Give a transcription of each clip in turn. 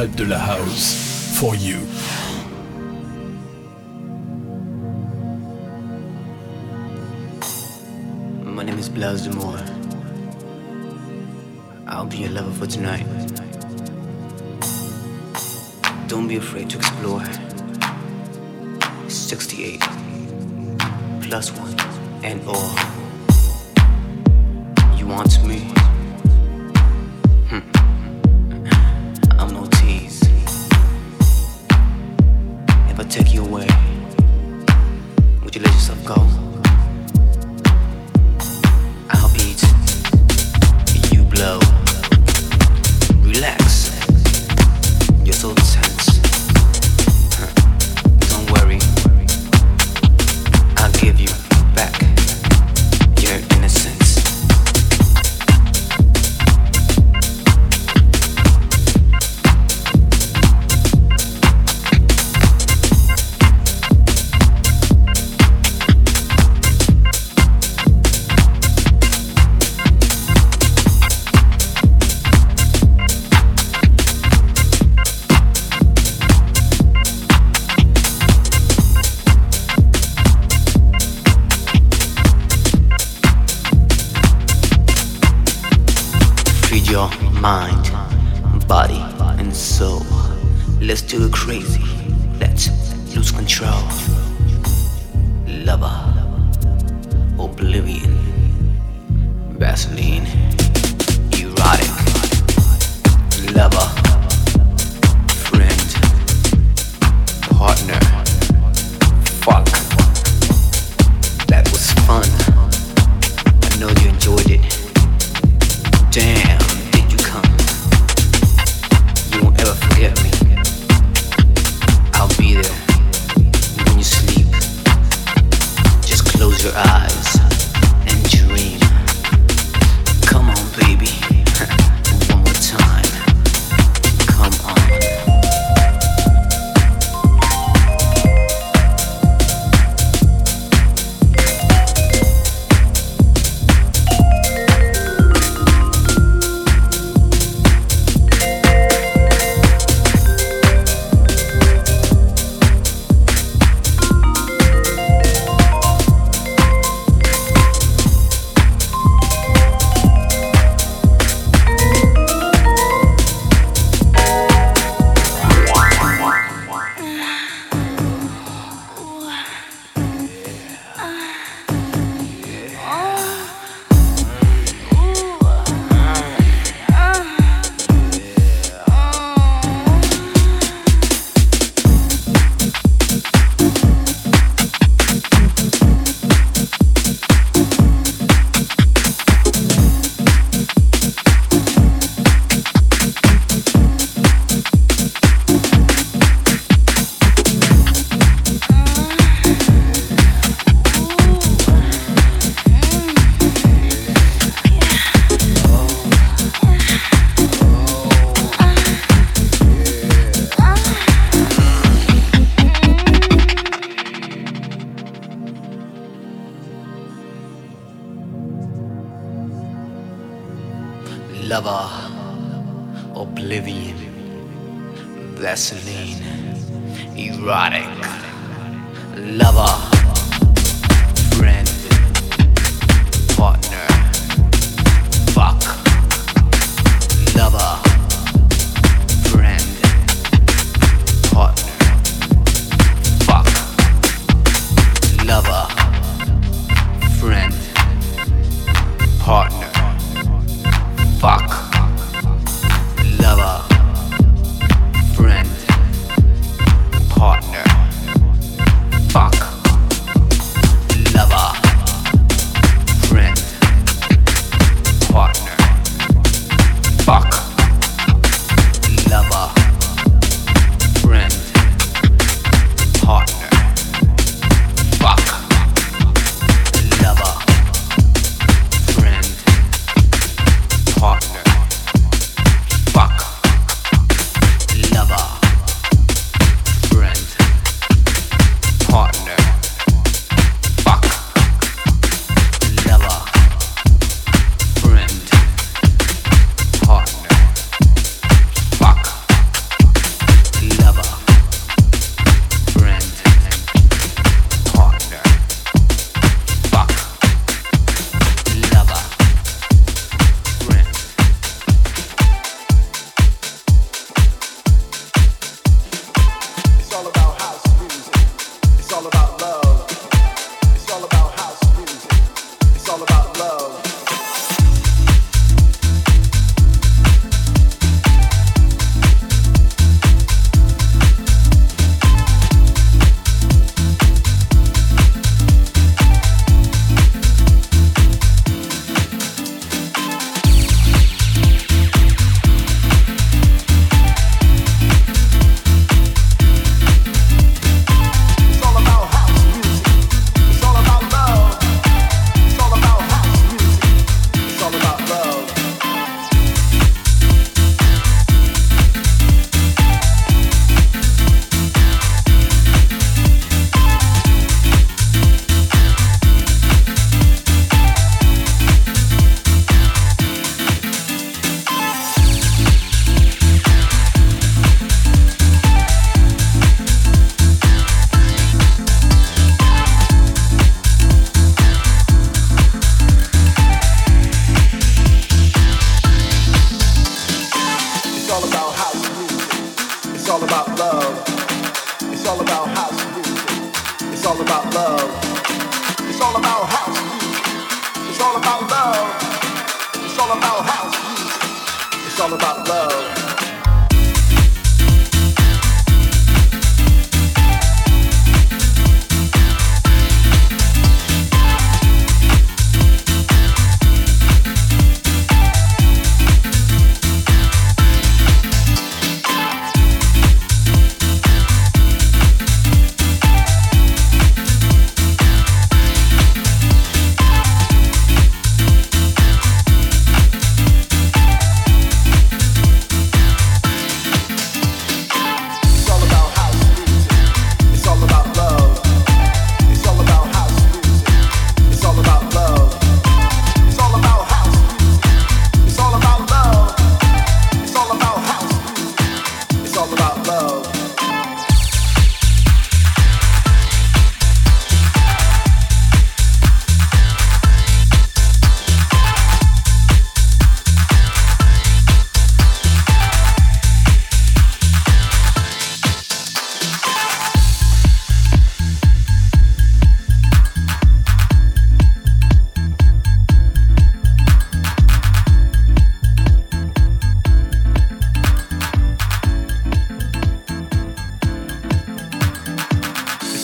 retraite de la house for you. My name is Blas Moore. I'll be your lover for tonight. Don't be afraid to explore. 68 plus one and all. You want me? away, would you let yourself go?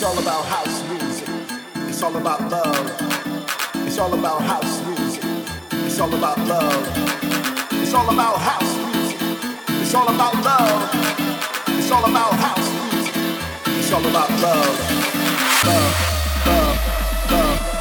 all about house music. It's all about love. It's all about house music. It's all about love. It's all about house music. It's all about love. It's all about house music. It's all about love. Love, love, love.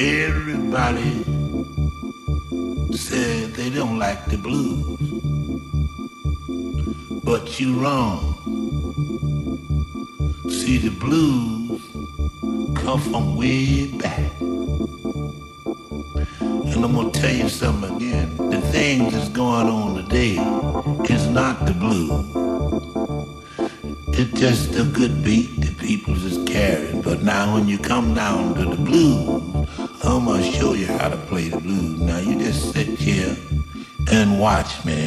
Everybody said they don't like the blues. But you wrong. See, the blues come from way back. And I'm gonna tell you something again. The things that's going on today is not the blues. It's just a good beat that people just carrying. But now when you come down to the blues, I'm gonna show you how to play the blues. Now you just sit here and watch me.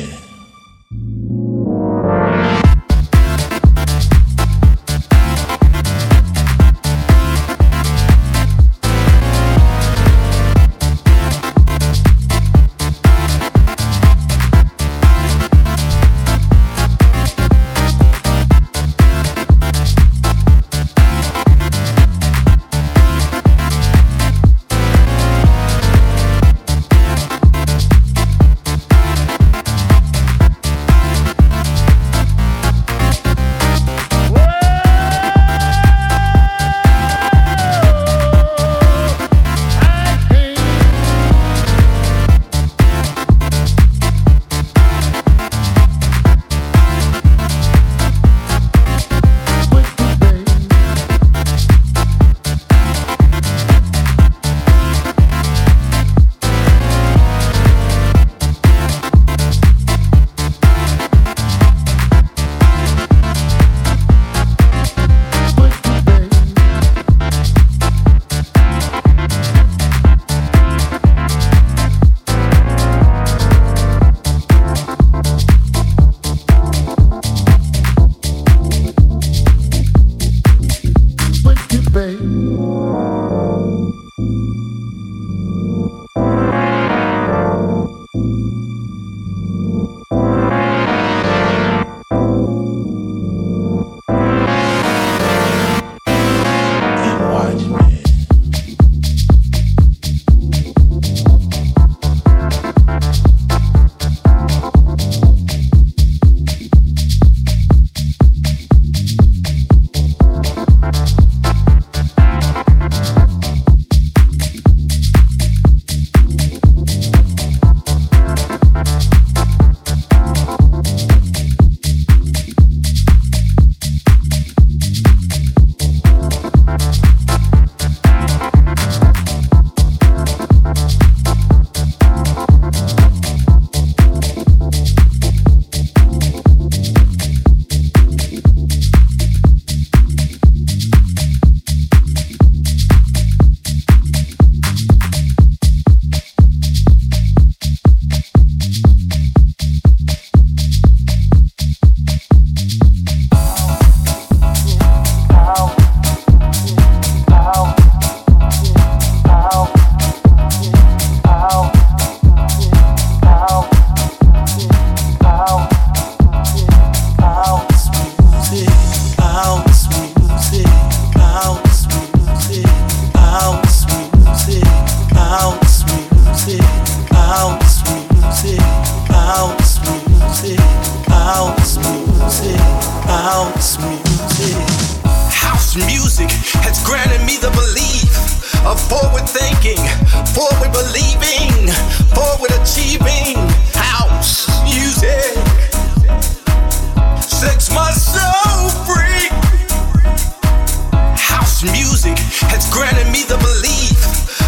music has granted me the belief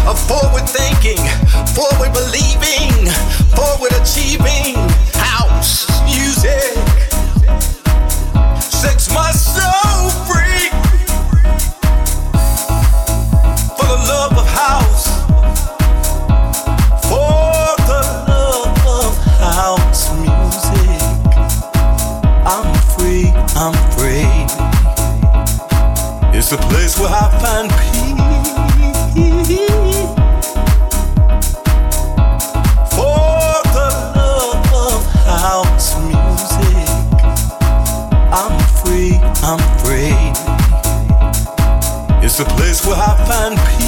of forward thinking, forward believing, forward achieving. House music. for our fan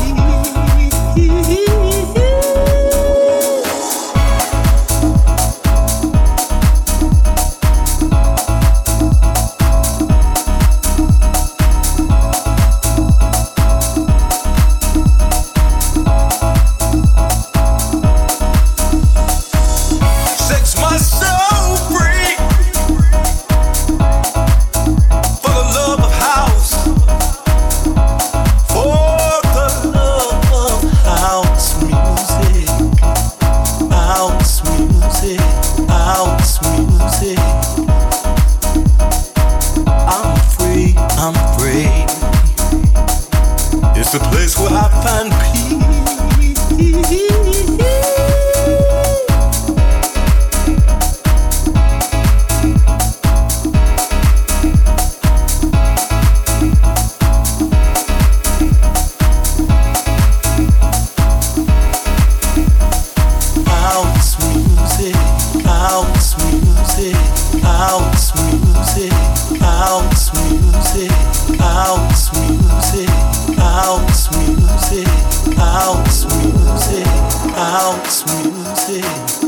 house music,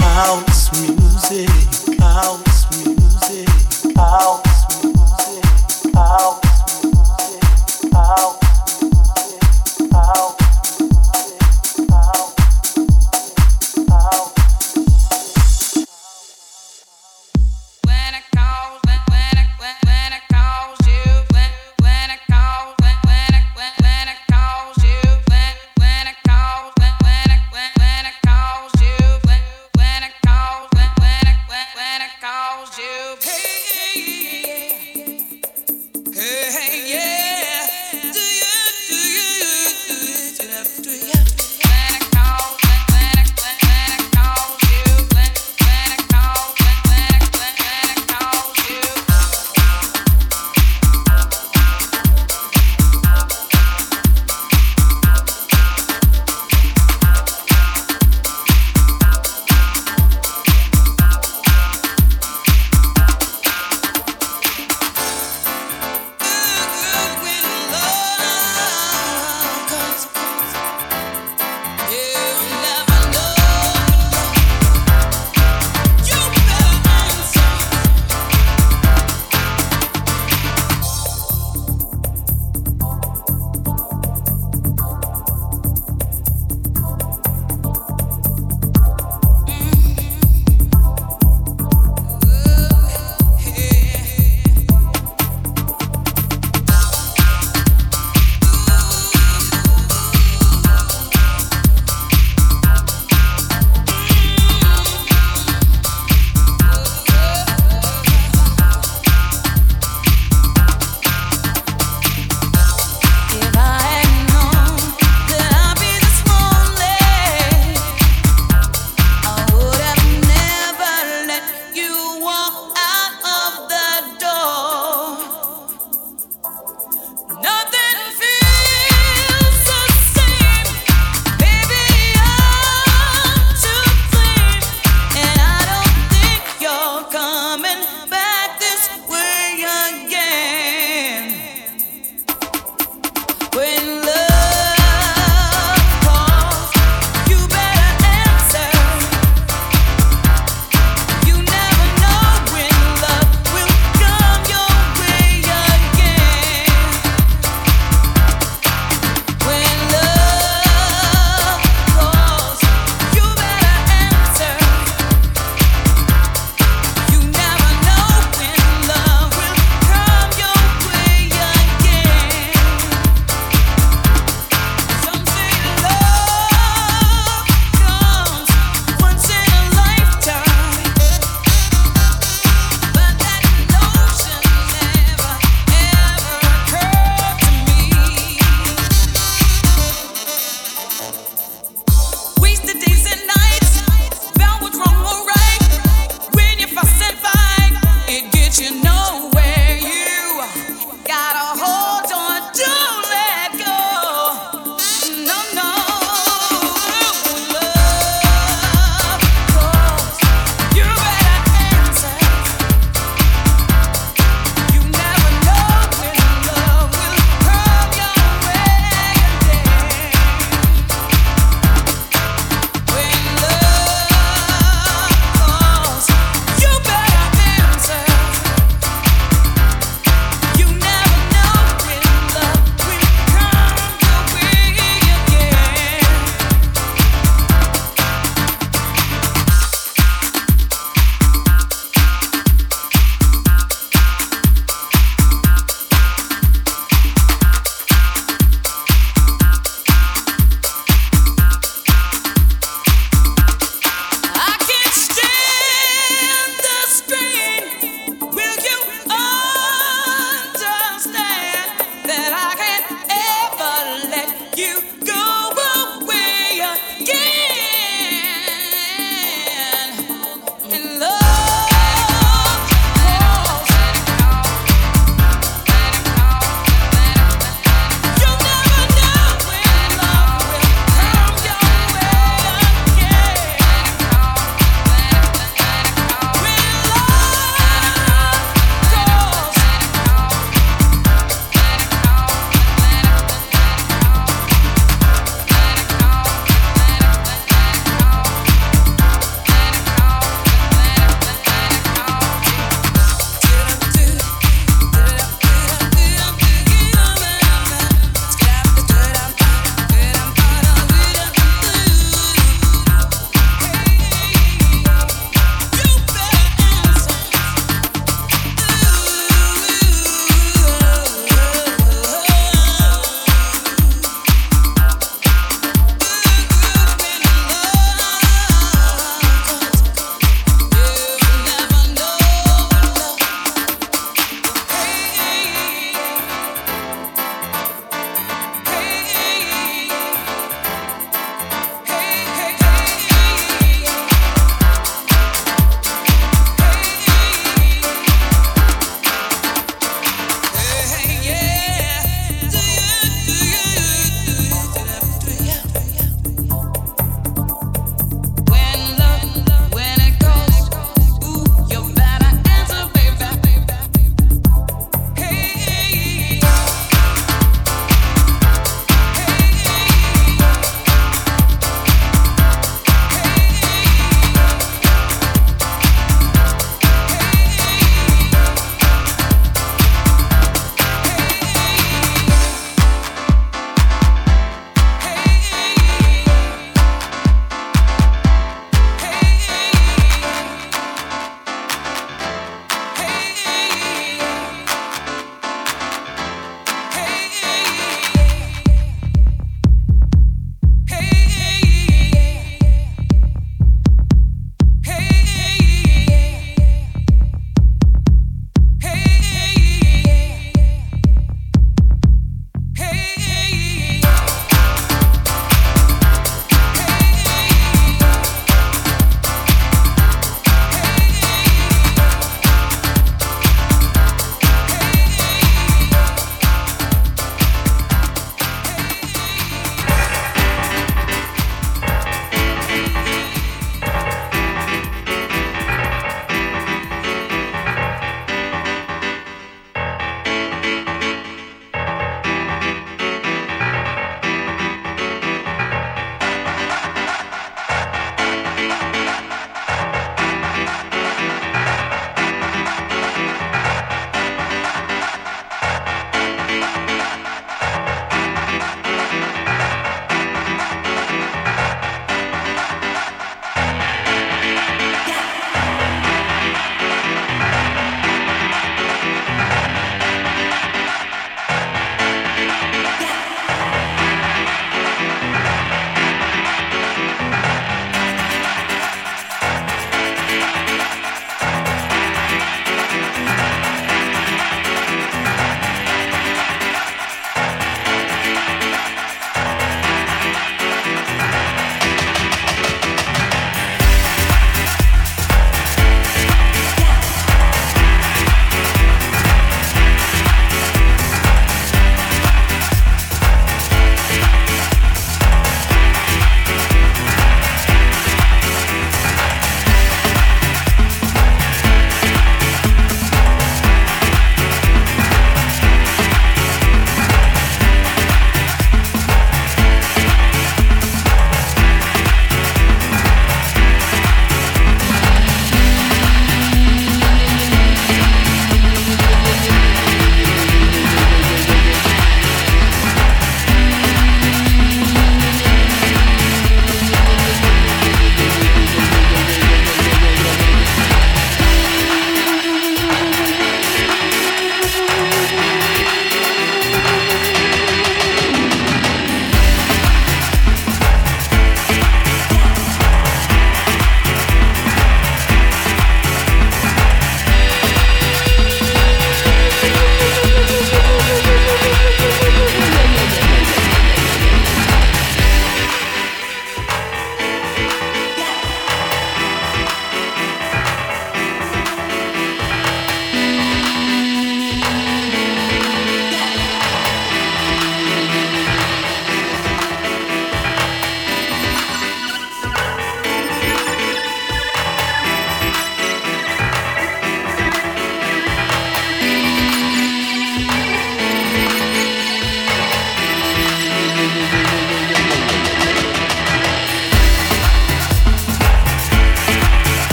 house.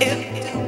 it